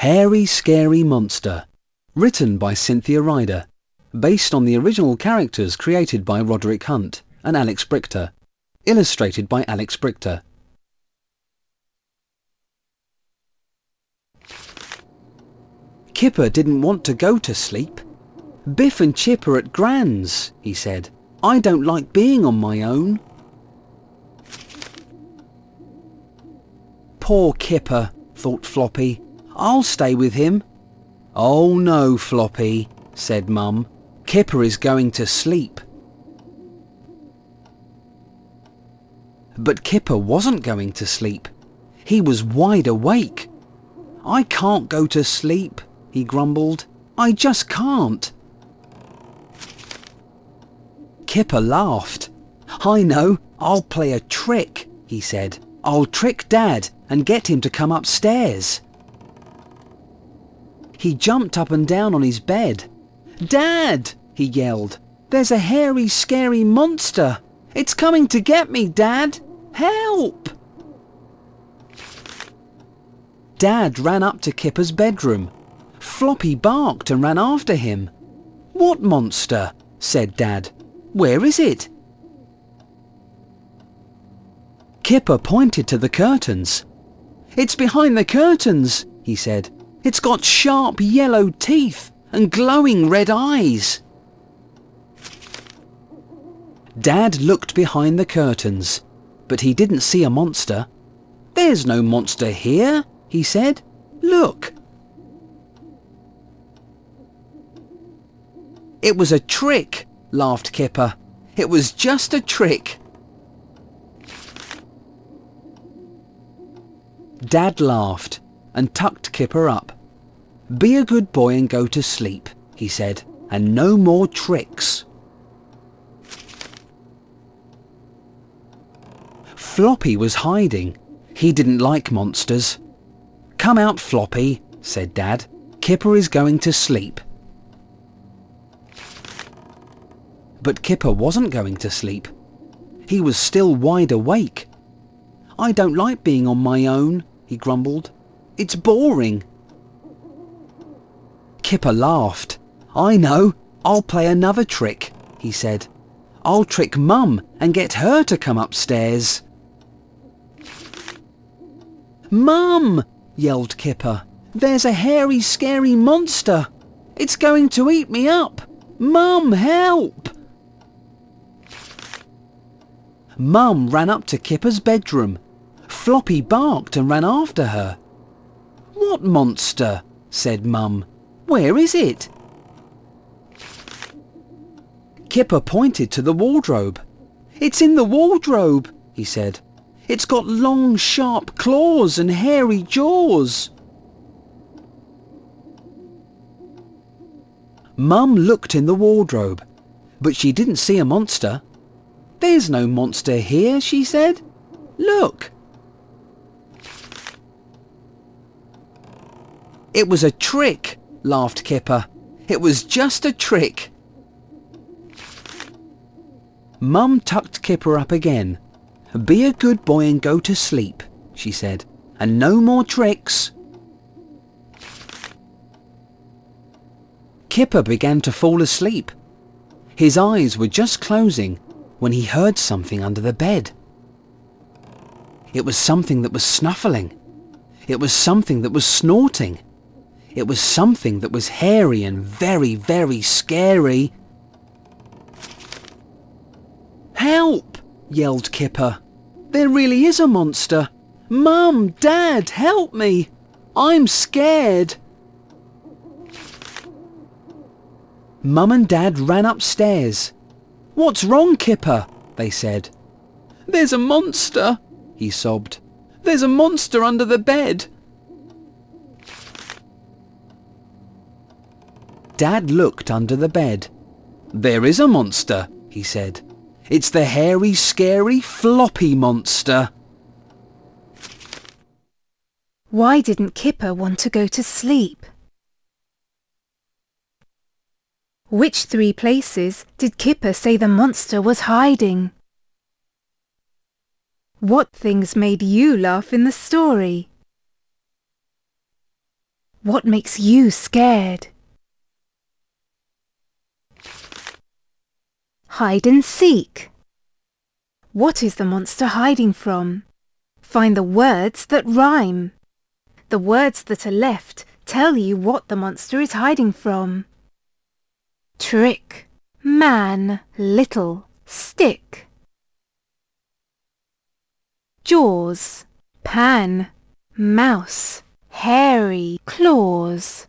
Hairy Scary Monster, written by Cynthia Rider, based on the original characters created by Roderick Hunt and Alex Brychta, illustrated by Alex Brychta. Kipper didn't want to go to sleep. Biff and Chip are at Gran's, he said. I don't like being on my own. Poor Kipper, thought Floppy. I'll stay with him. Oh no, Floppy, said Mum. Kipper is going to sleep. But Kipper wasn't going to sleep. He was wide awake. I can't go to sleep, he grumbled. I just can't. Kipper laughed. I know, I'll play a trick, he said. I'll trick Dad and get him to come upstairs. He jumped up and down on his bed. Dad, he yelled, there's a hairy, scary monster. It's coming to get me, Dad. Help! Dad ran up to Kipper's bedroom. Floppy barked and ran after him. What monster? said Dad. Where is it? Kipper pointed to the curtains. It's behind the curtains, he said. It's got sharp yellow teeth and glowing red eyes. Dad looked behind the curtains, but he didn't see a monster. There's no monster here, he said. Look. It was a trick, laughed Kipper. It was just a trick. Dad laughed and tucked Kipper up. Be a good boy and go to sleep, he said, and no more tricks. Floppy was hiding. He didn't like monsters. Come out, Floppy, said Dad. Kipper is going to sleep. But Kipper wasn't going to sleep. He was still wide awake. I don't like being on my own, he grumbled. It's boring. Kipper laughed. I know, I'll play another trick, he said. I'll trick Mum and get her to come upstairs. Mum! yelled Kipper. There's a hairy, scary monster. It's going to eat me up. Mum, help! Mum ran up to Kipper's bedroom. Floppy barked and ran after her. What monster? said Mum. Where is it? Kipper pointed to the wardrobe. It's in the wardrobe, he said. It's got long, sharp claws and hairy jaws. Mum looked in the wardrobe, but she didn't see a monster. There's no monster here, she said. Look. It was a trick, laughed Kipper. It was just a trick. Mum tucked Kipper up again. Be a good boy and go to sleep, she said, and no more tricks. Kipper began to fall asleep. His eyes were just closing when he heard something under the bed. It was something that was snuffling. It was something that was snorting. It was something that was hairy and very, very scary. Help! yelled Kipper. There really is a monster. Mum, Dad, help me! I'm scared. Mum and Dad ran upstairs. What's wrong, Kipper? they said. There's a monster, he sobbed. There's a monster under the bed. Dad looked under the bed. There is a monster, he said. It's the hairy, scary, floppy monster. Why didn't Kipper want to go to sleep? Which three places did Kipper say the monster was hiding? What things made you laugh in the story? What makes you scared? Hide and seek. What is the monster hiding from? Find the words that rhyme. The words that are left tell you what the monster is hiding from. Trick, man, little, stick. Jaws, pan, mouse, hairy claws.